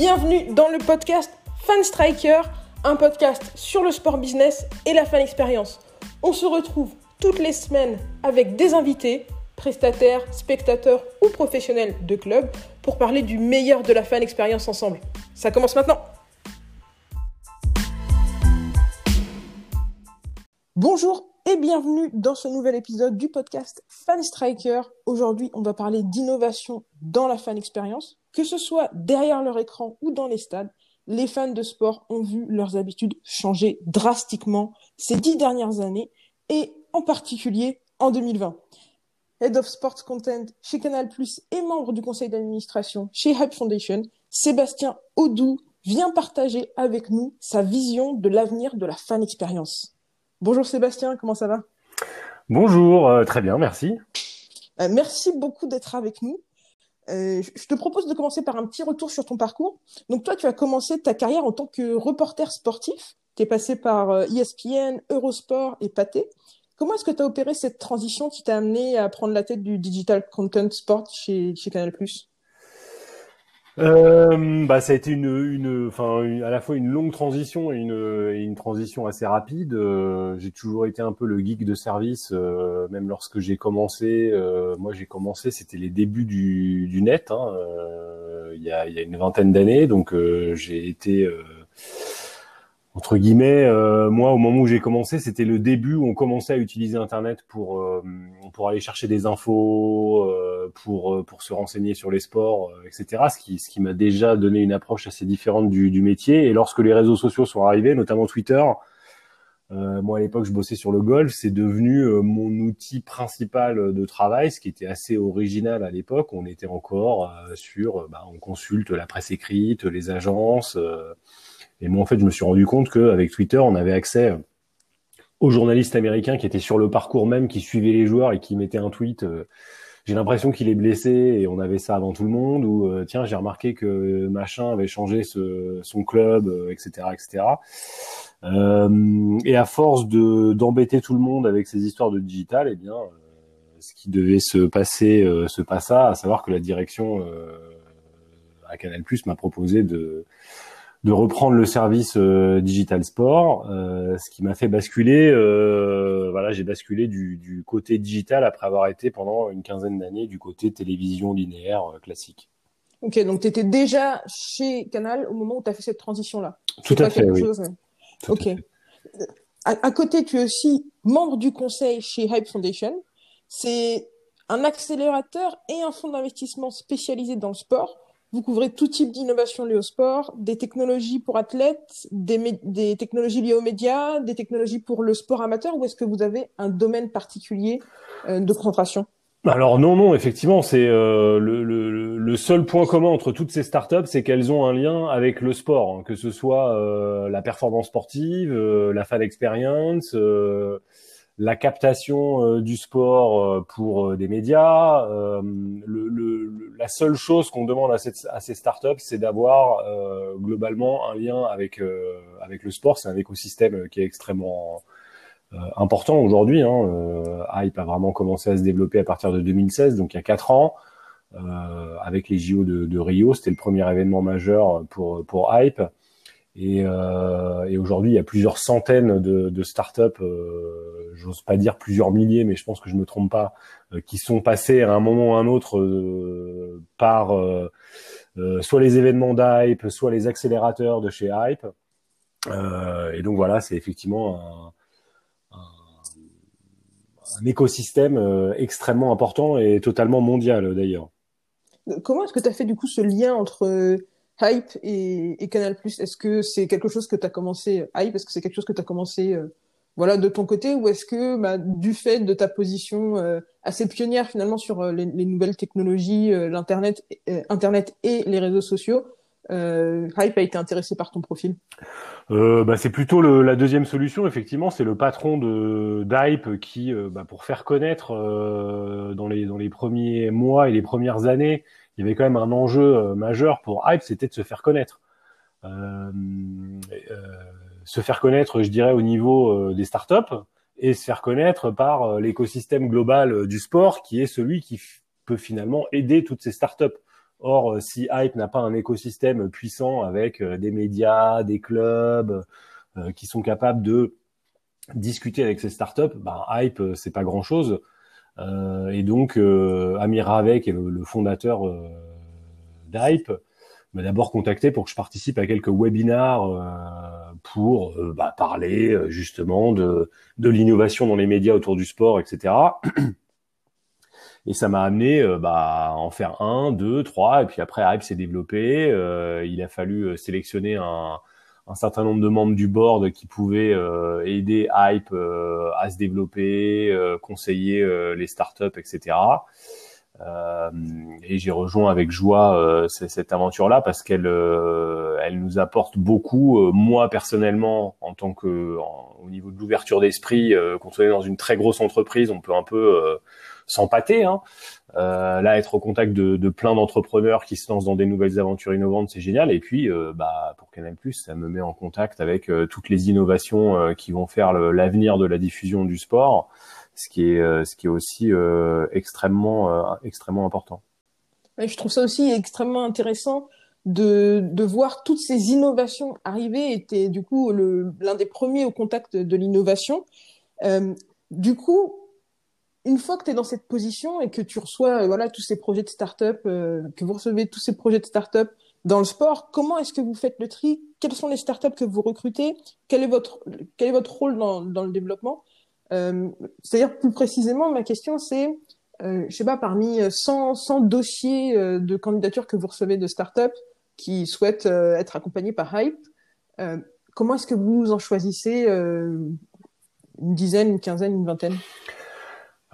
Bienvenue dans le podcast Fan Striker, un podcast sur le sport business et la fan expérience. On se retrouve toutes les semaines avec des invités, prestataires, spectateurs ou professionnels de club pour parler du meilleur de la fan expérience ensemble. Ça commence maintenant. Bonjour et bienvenue dans ce nouvel épisode du podcast Fan Striker. Aujourd'hui, on va parler d'innovation dans la fan expérience. Que ce soit derrière leur écran ou dans les stades, les fans de sport ont vu leurs habitudes changer drastiquement ces dix dernières années et en particulier en 2020. Head of Sports Content chez Canal+, et membre du conseil d'administration chez Hype Foundation, Sébastien Audou vient partager avec nous sa vision de l'avenir de la fan expérience. Bonjour Sébastien, comment ça va? Bonjour, euh, très bien, merci. Euh, merci beaucoup d'être avec nous. Euh, je te propose de commencer par un petit retour sur ton parcours. Donc toi, tu as commencé ta carrière en tant que reporter sportif. Tu es passé par ESPN, e Eurosport et Pathé. Comment est-ce que tu as opéré cette transition qui t'a amené à prendre la tête du digital content sport chez, chez Canal+ euh, bah, ça a été une, une, enfin, à la fois une longue transition et une, une transition assez rapide. Euh, j'ai toujours été un peu le geek de service, euh, même lorsque j'ai commencé. Euh, moi, j'ai commencé, c'était les débuts du, du net, hein, il y, a, y a une vingtaine d'années, donc j'ai été entre guillemets, euh, moi, au moment où j'ai commencé, c'était le début où on commençait à utiliser Internet pour euh, pour aller chercher des infos, euh, pour pour se renseigner sur les sports, etc. Ce qui ce qui m'a déjà donné une approche assez différente du, du métier. Et lorsque les réseaux sociaux sont arrivés, notamment Twitter, moi à l'époque je bossais sur le golf, c'est devenu mon outil principal de travail, ce qui était assez original à l'époque. On était encore sur, bah, on consulte la presse écrite, les agences. Et moi, en fait, je me suis rendu compte qu'avec Twitter, on avait accès aux journalistes américains qui étaient sur le parcours même, qui suivaient les joueurs et qui mettaient un tweet. Euh, j'ai l'impression qu'il est blessé et on avait ça avant tout le monde. Ou euh, tiens, j'ai remarqué que machin avait changé son club, etc., euh, etc. et à force de d'embêter tout le monde avec ces histoires de digital, eh bien, ce qui devait se passer se passa, à savoir que la direction à Canal+ m'a proposé de de reprendre le service euh, digital sport, euh, ce qui m'a fait basculer. Euh, voilà, j'ai basculé du, du, côté digital après avoir été pendant une quinzaine d'années du côté télévision linéaire classique. Ok, donc tu étais déjà chez Canal au moment où tu as fait cette transition-là. Tout à fait. Oui. ok. À, à, côté, tu es aussi membre du conseil chez Hype Foundation. C'est un accélérateur et un fonds d'investissement spécialisé dans le sport vous couvrez tout type d'innovation liée au sport, des technologies pour athlètes, des, des, technologies liées aux médias, des technologies pour le sport amateur, ou est-ce que vous avez un domaine particulier euh, de concentration? Alors non, non, effectivement, c'est euh, le, le, le, seul point commun entre toutes ces startups, c'est qu'elles ont un lien avec le sport, hein, que ce soit euh, la performance sportive, euh, la fan experience, euh, la captation euh, du sport euh, pour euh, des médias. Le, le, la seule chose qu'on demande à, cette, à ces startups, c'est d'avoir globalement un lien avec avec le sport. C'est un écosystème qui est extrêmement important aujourd'hui. Hein. Hype a vraiment commencé à se développer à partir de 2016, donc il y a quatre ans. Avec les JO de, de Rio, c'était le premier événement majeur pour pour Hype. Et, et aujourd'hui, il y a plusieurs centaines de, de startups, euh, j'ose pas dire plusieurs milliers, mais je pense que je me trompe pas, euh, qui sont passés à un moment ou à un autre euh, par euh, soit les événements d'Hype, soit les accélérateurs de chez Hype. et donc voilà, c'est effectivement un, écosystème extrêmement important et totalement mondial d'ailleurs. Comment est-ce que tu as fait du coup ce lien entre Hype et, Canal+. Est-ce que c'est quelque chose que tu as commencé Hype? Est-ce que c'est quelque chose que tu as commencé voilà de ton côté ou est-ce que bah, du fait de ta position euh, assez pionnière finalement sur euh, les, les, nouvelles technologies, l'internet, internet et les réseaux sociaux, Hype a été intéressé par ton profil? Euh, bah, c'est plutôt le, la deuxième solution. Effectivement, c'est le patron de d'Hype qui, bah, pour faire connaître dans les dans les premiers mois et les premières années il y avait quand même un enjeu euh, majeur pour Hype, c'était de se faire connaître. Euh, euh, se faire connaître, je dirais, au niveau des startups et se faire connaître par l'écosystème global du sport qui est celui qui peut finalement aider toutes ces startups. Or, si Hype n'a pas un écosystème puissant avec des médias, des clubs qui sont capables de discuter avec ces startups, ben, Hype, c'est pas grand-chose. et donc, Amir Ravek le, le fondateur d'Hype m'a d'abord contacté pour que je participe à quelques webinars euh, pour euh, bah, parler euh, justement de, de l'innovation dans les médias autour du sport, etc. Et ça m'a amené bah, à en faire un, deux, trois, et puis après Hype s'est développé. il a fallu sélectionner un, un, certain nombre de membres du board qui pouvaient aider Hype à se développer, conseiller les startups, etc. Euh, et j'ai rejoint avec joie euh, cette aventure-là parce qu'elle euh, elle nous apporte beaucoup. moi personnellement, en tant que au niveau de l'ouverture d'esprit, quand on est dans une très grosse entreprise, on peut un peu s'empâter. Hein. là, être au contact de, de plein d'entrepreneurs qui se lancent dans des nouvelles aventures innovantes, c'est génial. Et puis, bah, pour Canal+, ça me met en contact avec toutes les innovations qui vont faire l'avenir de la diffusion du sport ce qui est, euh, ce qui est aussi euh, extrêmement, euh, extrêmement important. je trouve ça aussi extrêmement intéressant de, de voir toutes ces innovations arriver. Tu du coup l'un des premiers au contact de l'innovation. du coup, une fois que tu es dans cette position et que tu reçois voilà tous ces projets de start-up, que vous recevez tous ces projets de start-up dans le sport, comment est-ce que vous faites le tri? Quelles sont les start-up que vous recrutez? Quel est votre quel est votre rôle dans, dans le développement? C'est-à-dire plus précisément, ma question c'est, euh, je sais pas, parmi 100, 100 dossiers euh, de candidature que vous recevez de start-up qui souhaitent euh, être accompagnés par Hype, comment est-ce que vous en choisissez une dizaine, une quinzaine, une vingtaine?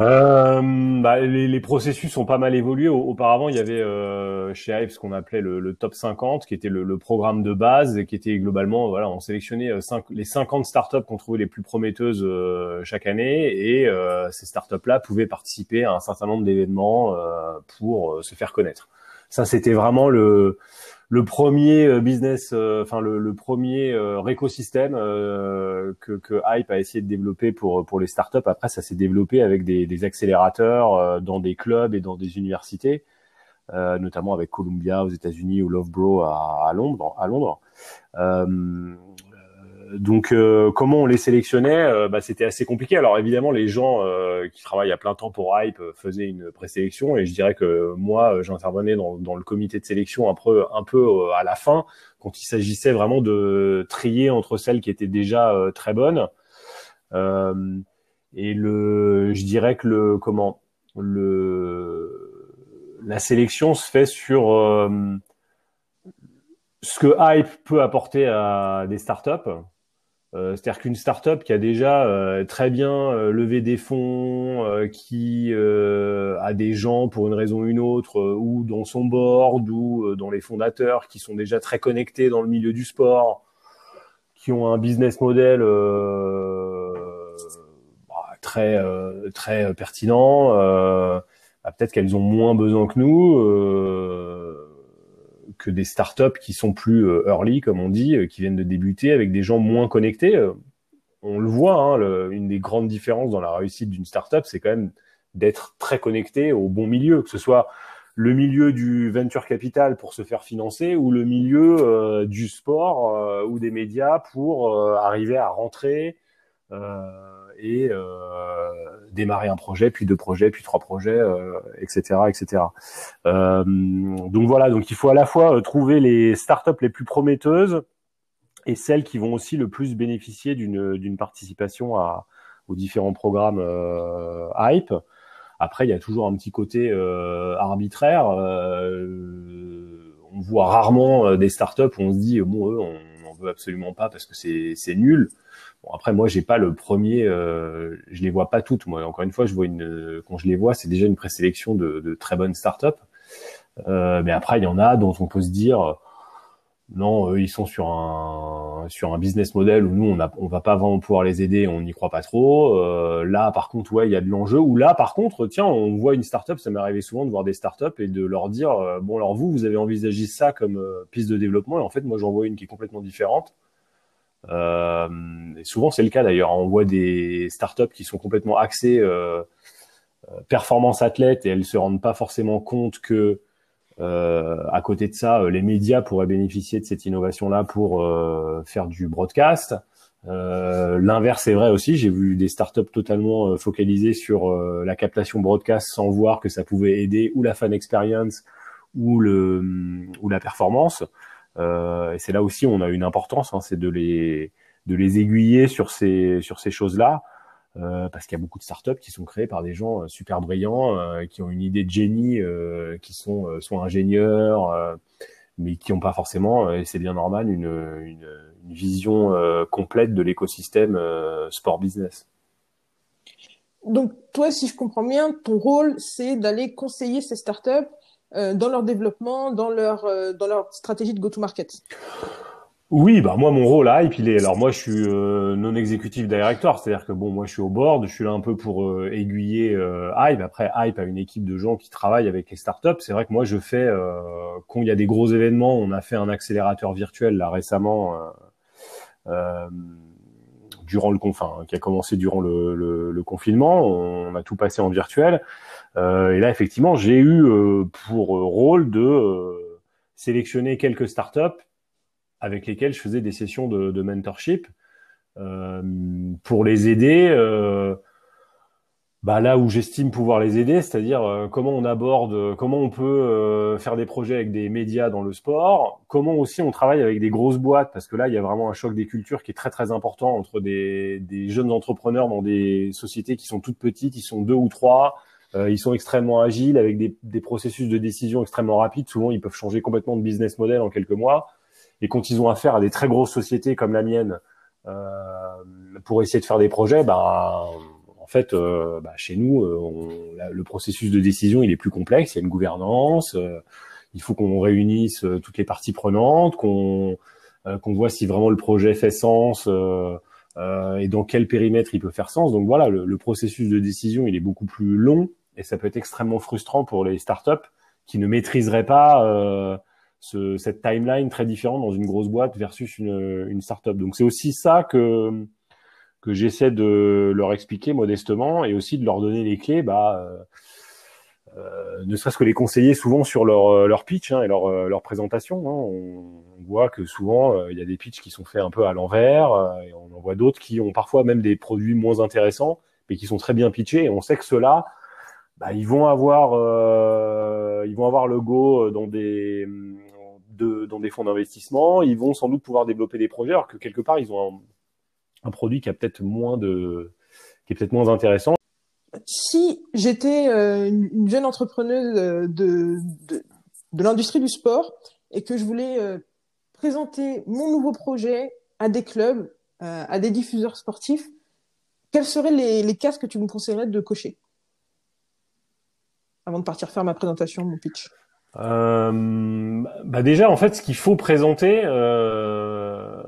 Euh, bah, les, les, processus ont pas mal évolué. Auparavant, il y avait euh, chez Hype ce qu'on appelait le, le, top 50, qui était le, le, programme de base, et qui était globalement, voilà, on sélectionnait euh, les 50 startups qu'on trouvait les plus prometteuses euh, chaque année, et euh, ces startups-là pouvaient participer à un certain nombre d'événements pour se faire connaître. Ça, c'était vraiment le le premier euh, business, euh, enfin le, le, premier euh, écosystème que, que, Hype a essayé de développer pour pour les startups. Après, ça s'est développé avec des, des accélérateurs dans des clubs et dans des universités, notamment avec Columbia aux États-Unis ou Lovebro à, à Londres. À Londres. Donc, euh, comment on les sélectionnait euh, bah, C'était assez compliqué. Alors, évidemment, les gens euh, qui travaillent à plein temps pour Hype faisaient une présélection, et je dirais que moi, j'intervenais dans, dans, le comité de sélection un peu, un peu à la fin, quand il s'agissait vraiment de trier entre celles qui étaient déjà très bonnes. et le, je dirais que le, comment, le, la sélection se fait sur ce que Hype peut apporter à des startups euh, c'est-à-dire qu'une startup qui a déjà euh, très bien euh, levé des fonds, qui a des gens pour une raison ou une autre, ou dans son board, ou dans les fondateurs qui sont déjà très connectés dans le milieu du sport, qui ont un business model bah, très très pertinent, bah, peut-être qu'elles ont moins besoin que nous que des startups qui sont plus euh, early, comme on dit, euh, qui viennent de débuter avec des gens moins connectés. Euh, on le voit, hein, une des grandes différences dans la réussite d'une startup, c'est quand même d'être très connecté au bon milieu, que ce soit le milieu du venture capital pour se faire financer ou le milieu du sport ou des médias pour arriver à rentrer et démarrer un projet, puis deux projets, puis trois projets, etc., etc. Euh, donc voilà, donc il faut à la fois euh, trouver les startups les plus prometteuses et celles qui vont aussi le plus bénéficier d'une participation à aux différents programmes euh, hype. Après, il y a toujours un petit côté euh, arbitraire. Euh, on voit rarement des startups où on se dit bon eux on absolument pas parce que c'est nul. Bon, après, moi, j'ai pas le premier, euh, je les vois pas toutes. Moi, encore une fois, je vois une, quand je les vois, c'est déjà une présélection de, de très bonnes startups. Euh, mais après, il y en a dont on peut se dire, non, ils sont sur un sur un business model où nous, on on va pas vraiment pouvoir les aider, on n'y croit pas trop. Euh, là, par contre, ouais, il y a de l'enjeu. Ou là, par contre, tiens, on voit une startup. Ça m'est arrivé souvent de voir des startups et de leur dire, euh, bon, alors vous, vous avez envisagé ça comme euh, piste de développement, et en fait, moi, j'en vois une qui est complètement différente. Et souvent, c'est le cas d'ailleurs. On voit des startups qui sont complètement axées performance athlète et elles se rendent pas forcément compte que à côté de ça, les médias pourraient bénéficier de cette innovation-là pour faire du broadcast. L'inverse est vrai aussi. J'ai vu des startups totalement focalisées sur la captation broadcast sans voir que ça pouvait aider ou la fan experience ou le ou la performance. et c'est là aussi on a une importance, hein, c'est de les de les aiguiller sur ces sur ces choses-là. Euh, parce qu'il y a beaucoup de startups qui sont créées par des gens euh, super brillants, euh, qui ont une idée de génie, qui sont soit ingénieurs, mais qui n'ont pas forcément, et c'est bien normal, une, vision complète de l'écosystème sport business. Donc toi, si je comprends bien, ton rôle, c'est d'aller conseiller ces startups dans leur développement, dans leur stratégie de go-to-market. Oui, bah moi mon rôle à Hype, il est alors moi je suis euh, non exécutif directeur, c'est-à-dire que bon moi je suis au board, je suis là un peu pour euh, aiguiller euh, Hype. Après Hype a une équipe de gens qui travaillent avec les startups. C'est vrai que moi je fais euh, quand il y a des gros événements, on a fait un accélérateur virtuel là récemment durant le enfin, qui a commencé durant le, le, le, confinement. On a tout passé en virtuel et là effectivement j'ai eu pour rôle de sélectionner quelques startups avec lesquels je faisais des sessions de, mentorship euh, pour les aider. Euh, bah là où j'estime pouvoir les aider, c'est-à-dire euh, comment on aborde, comment on peut faire des projets avec des médias dans le sport, comment aussi on travaille avec des grosses boîtes, parce que là il y a vraiment un choc des cultures qui est très très important entre des, jeunes entrepreneurs dans des sociétés qui sont toutes petites, ils sont deux ou trois, ils sont extrêmement agiles avec des, processus de décision extrêmement rapides. Souvent ils peuvent changer complètement de business model en quelques mois. Et quand ils ont affaire à des très grosses sociétés comme la mienne euh, pour essayer de faire des projets, bah, en fait, euh, bah, chez nous, euh, on, le processus de décision il est plus complexe. Il y a une gouvernance. Euh, il faut qu'on réunisse euh, toutes les parties prenantes, qu'on qu'on voit si vraiment le projet fait sens et dans quel périmètre il peut faire sens. Donc voilà, le, le, processus de décision il est beaucoup plus long et ça peut être extrêmement frustrant pour les startups qui ne maîtriseraient pas ce, cette timeline très différente dans une grosse boîte versus une, une startup. Donc c'est aussi ça que que j'essaie de leur expliquer modestement et aussi de leur donner les clés, bah, euh, euh ne serait-ce que les conseiller souvent sur leur, leur pitch hein, et leur, leur présentation. Hein. On, voit que souvent euh, il y a des pitchs qui sont faits un peu à l'envers euh, et on en voit d'autres qui ont parfois même des produits moins intéressants mais qui sont très bien pitchés et on sait que ceux-là, bah, ils vont avoir ils vont avoir le go dans des dans des fonds d'investissement, ils vont sans doute pouvoir développer des projets, alors que quelque part, ils ont un, produit qui a peut-être moins de, qui est peut-être moins intéressant. Si j'étais euh, une jeune entrepreneuse euh, de, de, de l'industrie du sport et que je voulais euh, présenter mon nouveau projet à des clubs, à des diffuseurs sportifs, quels seraient les, les cases que tu me conseillerais de cocher? Avant de partir faire ma présentation, mon pitch euh, bah déjà, en fait, ce qu'il faut présenter, euh,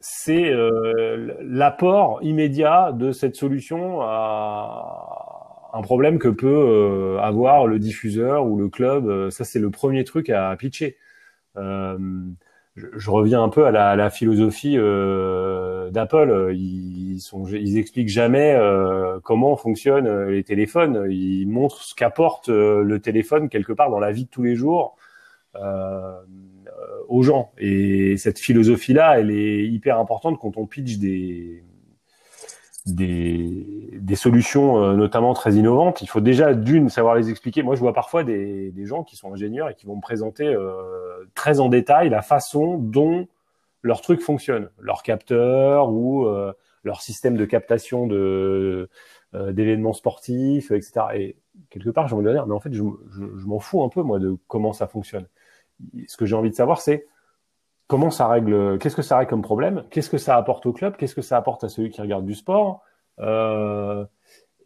c'est euh, l'apport immédiat de cette solution à un problème que peut euh, avoir le diffuseur ou le club. Ça, c'est le premier truc à pitcher. Euh, je, reviens un peu à la, à la philosophie euh, d'Apple. Ils, expliquent jamais euh, comment fonctionnent euh, les téléphones. Ils montrent ce qu'apporte euh, le téléphone quelque part dans la vie de tous les jours aux gens. Et cette philosophie-là, elle est hyper importante quand on pitch des solutions notamment très innovantes. Il faut déjà d'une savoir les expliquer. Moi, je vois parfois des, gens qui sont ingénieurs et qui vont me présenter très en détail la façon dont leur truc fonctionne, leur capteur ou euh, leur système de captation de d'événements sportifs, etc. Et quelque part, j'ai envie de dire, mais en fait, je, je, je m'en fous un peu moi de comment ça fonctionne. Ce que j'ai envie de savoir, c'est comment ça règle, qu'est-ce que ça règle comme problème, qu'est-ce que ça apporte au club, qu'est-ce que ça apporte à celui qui regarde du sport. Euh,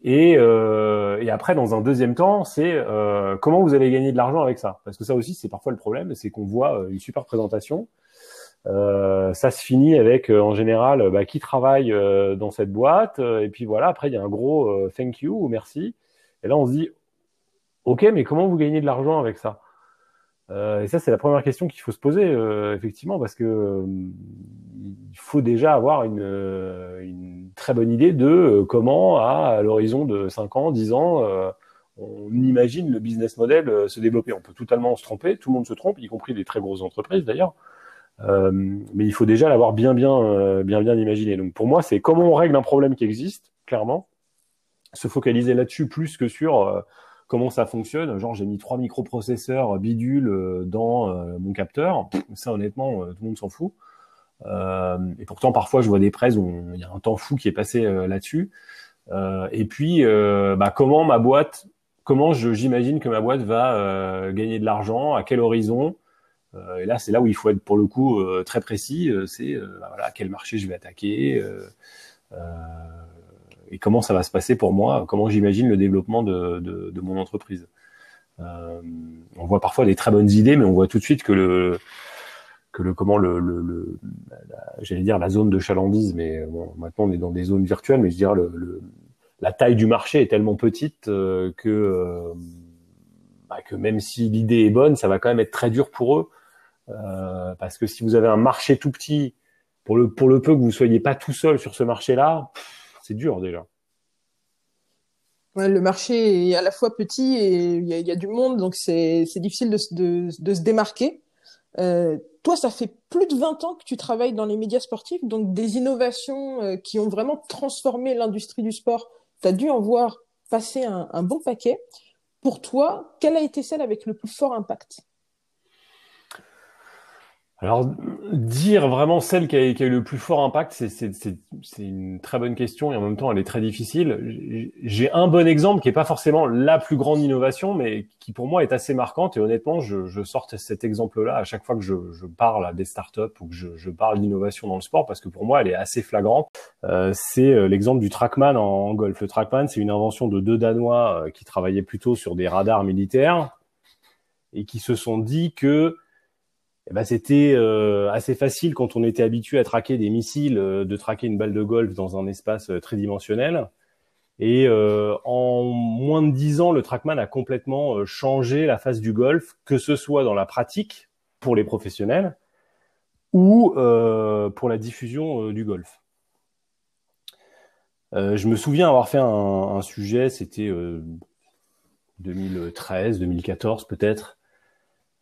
et, euh, et, après, dans un deuxième temps, c'est euh, comment vous allez gagner de l'argent avec ça? Parce que ça aussi, c'est parfois le problème, c'est qu'on voit euh, une super présentation. Euh, ça se finit avec, euh, en général, bah, qui travaille dans cette boîte. et puis voilà, après, il y a un gros thank you ou merci. Et là, on se dit, OK, mais comment vous gagnez de l'argent avec ça? Euh, et ça, c'est la première question qu'il faut se poser, euh, effectivement, parce que euh, il faut déjà avoir une, une, très bonne idée de comment, à, l'horizon de 5 ans, 10 ans, on imagine le business model euh, se développer. On peut totalement se tromper, tout le monde se trompe, y compris des très grosses entreprises d'ailleurs. Euh, mais il faut déjà l'avoir bien, bien, euh, bien, bien imaginé. Donc pour moi, c'est comment on règle un problème qui existe, clairement, se focaliser là-dessus plus que sur comment ça fonctionne. Genre, j'ai mis trois microprocesseurs bidules dans mon capteur. Ça, honnêtement, tout le monde s'en fout. et pourtant, parfois, je vois des presse où il y a un temps fou qui est passé là-dessus. et puis, bah, comment ma boîte comment j'imagine que ma boîte va euh, gagner de l'argent, à quel horizon. Euh, et là, c'est là où il faut être pour le coup euh, très précis. c'est bah, voilà, quel marché je vais attaquer et comment ça va se passer pour moi, comment j'imagine le développement de, de, de mon entreprise. on voit parfois des très bonnes idées, mais on voit tout de suite que le que le comment le, le, j'allais dire la zone de chalandise, mais bon, maintenant on est dans des zones virtuelles, mais je dirais le, le la taille du marché est tellement petite euh, que euh, bah, que même si l'idée est bonne, ça va quand même être très dur pour eux euh, parce que si vous avez un marché tout petit, pour le pour le peu que vous soyez pas tout seul sur ce marché-là, c'est dur déjà. Ouais, le marché est à la fois petit et il y a, du monde, donc c'est difficile de, de, de, se démarquer. Euh, toi, ça fait plus de 20 ans que tu travailles dans les médias sportifs, donc des innovations qui ont vraiment transformé l'industrie du sport tu as dû en voir passer un, bon paquet. Pour toi, quelle a été celle avec le plus fort impact? Alors, dire vraiment celle qui a, eu le plus fort impact, c'est une très bonne question et en même temps, elle est très difficile. J'ai un bon exemple qui est pas forcément la plus grande innovation, mais qui pour moi est assez marquante. Et honnêtement, je, je sors cet exemple-là à chaque fois que je, je, parle à des startups ou que je, je parle d'innovation dans le sport, parce que pour moi, elle est assez flagrante. Euh, c'est euh, l'exemple du TrackMan en, golf. Le TrackMan, c'est une invention de deux Danois euh, qui travaillaient plutôt sur des radars militaires et qui se sont dit que eh ben, c'était euh, assez facile quand on était habitué à traquer des missiles, euh, de traquer une balle de golf dans un espace euh, tridimensionnel. Et en moins de dix ans, le TrackMan a complètement changé la face du golf, que ce soit dans la pratique pour les professionnels ou pour la diffusion du golf. je me souviens avoir fait un, un sujet, c'était 2013, 2014 peut-être,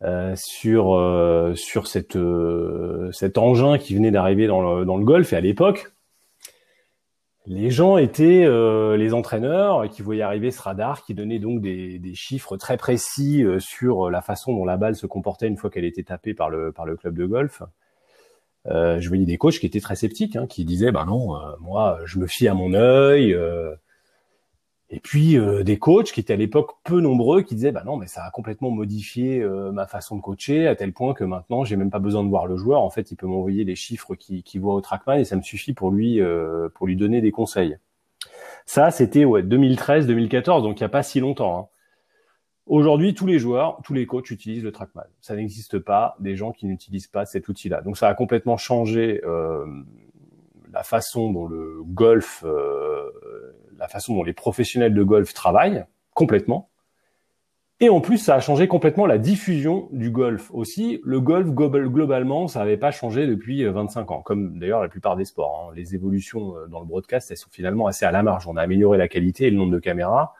euh, sur euh, sur cette euh, cet engin qui venait d'arriver dans le, dans le golf et à l'époque les gens étaient les entraîneurs qui voyaient arriver ce radar qui donnait donc des, des chiffres très précis sur la façon dont la balle se comportait une fois qu'elle était tapée par le par le club de golf. je voyais des coachs qui étaient très sceptiques, hein, qui disaient bah non, moi je me fie à mon œil, et puis euh, des coachs qui étaient à l'époque peu nombreux qui disaient bah non mais ça a complètement modifié euh, ma façon de coacher à tel point que maintenant j'ai même pas besoin de voir le joueur en fait il peut m'envoyer les chiffres qu'il qui voit au trackman et ça me suffit pour lui euh, pour lui donner des conseils. Ça c'était ouais 2013 2014 donc il y a pas si longtemps. Hein. Aujourd'hui tous les joueurs tous les coachs utilisent le trackman. Ça n'existe pas des gens qui n'utilisent pas cet outil là. Donc ça a complètement changé la façon dont le golf la façon dont les professionnels de golf travaillent complètement. Et en plus, ça a changé complètement la diffusion du golf aussi. Le golf, globalement, ça n'avait pas changé depuis 25 euh, ans, comme d'ailleurs la plupart des sports. Hein. Les évolutions euh, dans le broadcast, elles sont finalement assez à la marge. On a amélioré la qualité et le nombre de caméras.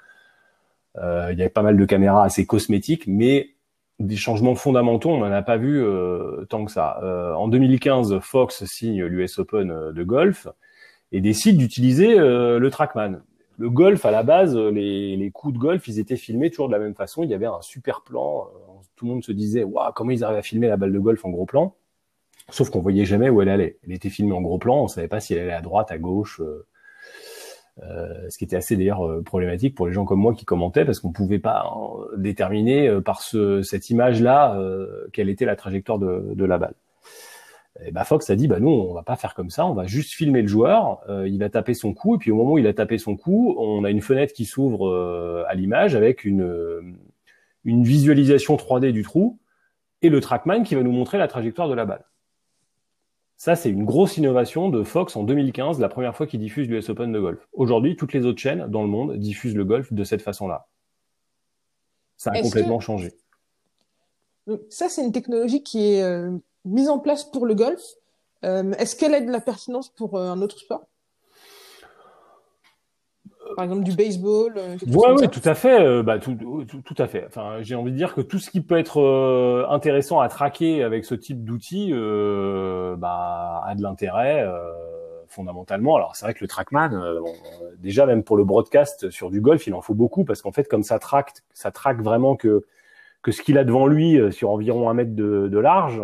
Euh, il y avait pas mal de caméras assez cosmétiques, mais des changements fondamentaux, on n'en a pas vu tant que ça. en 2015, Fox signe l'US Open de golf et décide d'utiliser le TrackMan le golf à la base, les, les, coups de golf, ils étaient filmés toujours de la même façon. Il y avait un super plan. Euh, tout le monde se disait, waouh, comment ils arrivent à filmer la balle de golf en gros plan? Sauf qu'on voyait jamais où elle allait. Elle était filmée en gros plan. On savait pas si elle allait à droite, à gauche. Euh, euh ce qui était assez d'ailleurs euh, problématique pour les gens comme moi qui commentaient parce qu'on pouvait pas hein, déterminer par ce, cette image-là quelle était la trajectoire de, la balle. Bah Fox a dit bah nous on va pas faire comme ça, on va juste filmer le joueur, euh, il va taper son coup et puis au moment où il a tapé son coup, on a une fenêtre qui s'ouvre euh, à l'image avec une euh, une visualisation 3D du trou et le trackman qui va nous montrer la trajectoire de la balle. Ça c'est une grosse innovation de Fox en 2015, la première fois qu'il diffuse l'US Open de golf. Aujourd'hui, toutes les autres chaînes dans le monde diffusent le golf de cette façon-là. Ça a complètement changé. Ça c'est une technologie qui est mise en place pour le golf. Euh, est-ce qu'elle a de la pertinence pour euh, un autre sport? Par exemple du baseball. Euh, ouais, oui, tout à fait. Euh, bah, tout, tout, tout, à fait. Enfin, j'ai envie de dire que tout ce qui peut être euh, intéressant à traquer avec ce type d'outils, bah, a de l'intérêt fondamentalement. Alors, c'est vrai que le TrackMan, déjà même pour le broadcast sur du golf, il en faut beaucoup parce qu'en fait, comme ça traque, ça traque vraiment que que ce qu'il a devant lui sur environ un mètre de, de large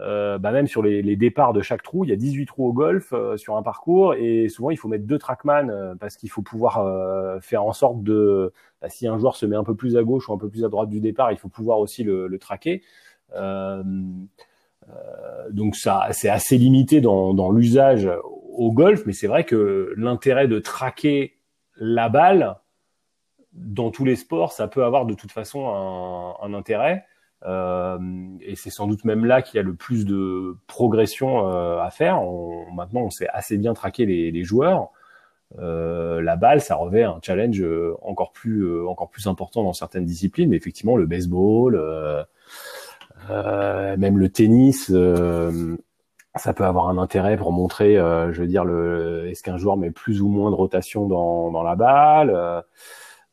euh, bah même sur les, les, départs de chaque trou, il y a 18 trous au golf euh, sur un parcours et souvent il faut mettre deux trackman euh, parce qu'il faut pouvoir euh, faire en sorte de, bah, si un joueur se met un peu plus à gauche ou un peu plus à droite du départ, il faut pouvoir aussi le, le traquer. donc ça, c'est assez limité dans, dans l'usage au golf, mais c'est vrai que l'intérêt de traquer la balle dans tous les sports, ça peut avoir de toute façon un, un intérêt. Euh, et c'est sans doute même là qu'il y a le plus de progression euh, à faire. Maintenant, on sait assez bien traquer les, joueurs. Euh, la balle, ça revêt un challenge encore plus encore plus important dans certaines disciplines. Mais effectivement, le baseball, même le tennis, ça peut avoir un intérêt pour montrer, je veux dire, est-ce qu'un joueur met plus ou moins de rotation dans la balle.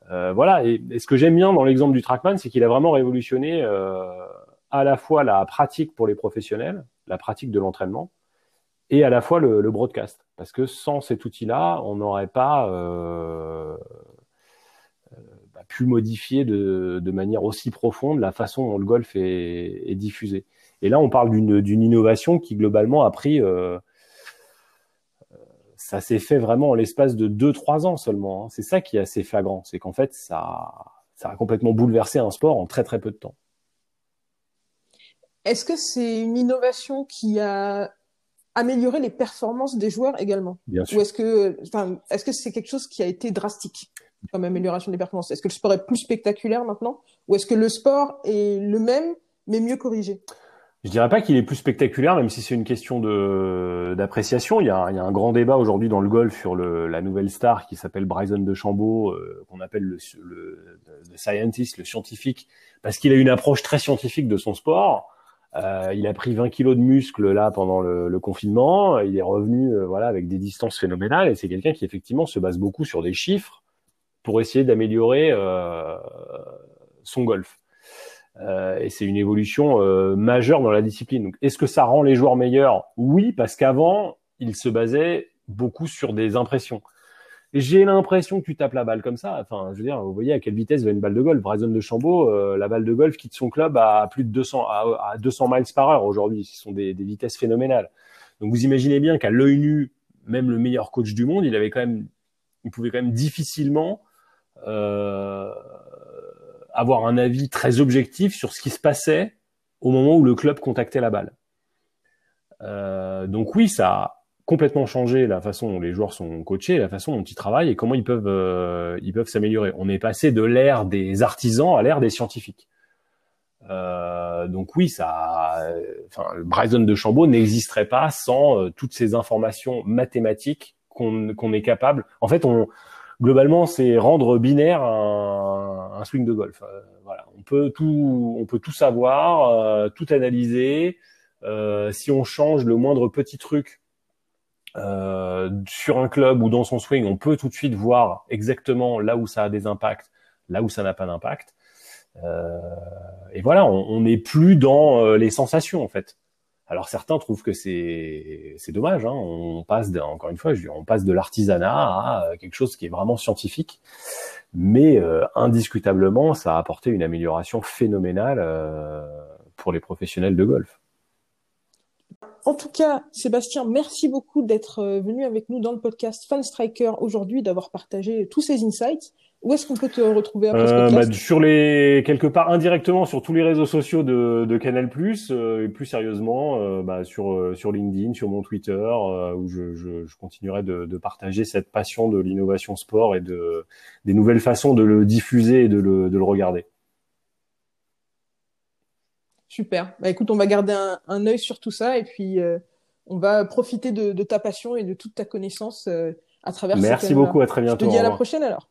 Euh, voilà. Et, ce que j'aime bien dans l'exemple du Trackman, c'est qu'il a vraiment révolutionné euh, à la fois la pratique pour les professionnels, la pratique de l'entraînement, et à la fois le, broadcast. Parce que sans cet outil-là, on n'aurait pas euh, bah, pu modifier de, manière aussi profonde la façon dont le golf est, diffusé. Et là, on parle d'une innovation qui globalement a pris ça s'est fait vraiment en l'espace de 2-3 ans seulement. Hein. C'est ça qui est assez flagrant, c'est qu'en fait, ça, ça a complètement bouleversé un sport en très très peu de temps. Est-ce que c'est une innovation qui a amélioré les performances des joueurs également? Bien sûr. Ou est-ce que, enfin, est-ce que c'est quelque chose qui a été drastique comme amélioration des performances? Est-ce que le sport est plus spectaculaire maintenant? Ou est-ce que le sport est le même mais mieux corrigé? Je dirais pas qu'il est plus spectaculaire, même si c'est une question de d'appréciation. Il y a, il y a un grand débat aujourd'hui dans le golf sur la nouvelle star qui s'appelle Bryson DeChambeau, euh, qu'on appelle le, le, le, scientist, le scientifique, parce qu'il a une approche très scientifique de son sport. Euh, il a pris 20 kilos de muscles là pendant le, le confinement. Il est revenu euh, voilà avec des distances phénoménales et c'est quelqu'un qui effectivement se base beaucoup sur des chiffres pour essayer d'améliorer euh, son golf. Euh, et c'est une évolution euh, majeure dans la discipline. Est-ce que ça rend les joueurs meilleurs? Oui, parce qu'avant, ils se basaient beaucoup sur des impressions. J'ai l'impression que tu tapes la balle comme ça. Enfin, je veux dire, vous voyez à quelle vitesse va une balle de golf. Bryson de Chambaud, euh, la balle de golf quitte son club à plus de 200 à, 200 miles par heure aujourd'hui. Ce sont des, vitesses phénoménales. Donc vous imaginez bien qu'à l'œil nu, même le meilleur coach du monde, il avait quand même, il pouvait quand même difficilement avoir un avis très objectif sur ce qui se passait au moment où le club contactait la balle. Euh, donc oui, ça a complètement changé la façon dont les joueurs sont coachés, la façon dont ils travaillent et comment ils peuvent euh, ils peuvent s'améliorer. On est passé de l'ère des artisans à l'ère des scientifiques. Euh, donc oui, ça, enfin, Bryson de Chambaud n'existerait pas sans euh, toutes ces informations mathématiques qu'on qu'on est capable. En fait, on globalement, c'est rendre binaire un, swing de golf. Euh, voilà, on peut tout, on peut tout savoir, euh, tout analyser. Euh, si on change le moindre petit truc sur un club ou dans son swing, on peut tout de suite voir exactement là où ça a des impacts, là où ça n'a pas d'impact. et voilà, on n'est plus dans les sensations en fait. Alors certains trouvent que c'est c'est dommage. Hein. On passe encore une fois, on passe de l'artisanat à euh, quelque chose qui est vraiment scientifique, mais euh, indiscutablement, ça a apporté une amélioration phénoménale euh, pour les professionnels de golf. En tout cas, Sébastien, merci beaucoup d'être venu avec nous dans le podcast Fan Striker aujourd'hui, d'avoir partagé tous ces insights. Où est-ce qu'on peut te retrouver après ce euh, podcast? bah, Sur les quelque part indirectement sur tous les réseaux sociaux de, de Canal+, euh, et plus sérieusement euh, bah, sur euh, sur LinkedIn, sur mon Twitter, où je, je, je continuerai de, de, partager cette passion de l'innovation sport et de des nouvelles façons de le diffuser et de le, de le regarder. Super. Bah écoute, on va garder un, un œil sur tout ça et puis on va profiter de, de, ta passion et de toute ta connaissance à travers. Merci beaucoup. À très bientôt. Je te dis à la prochaine alors.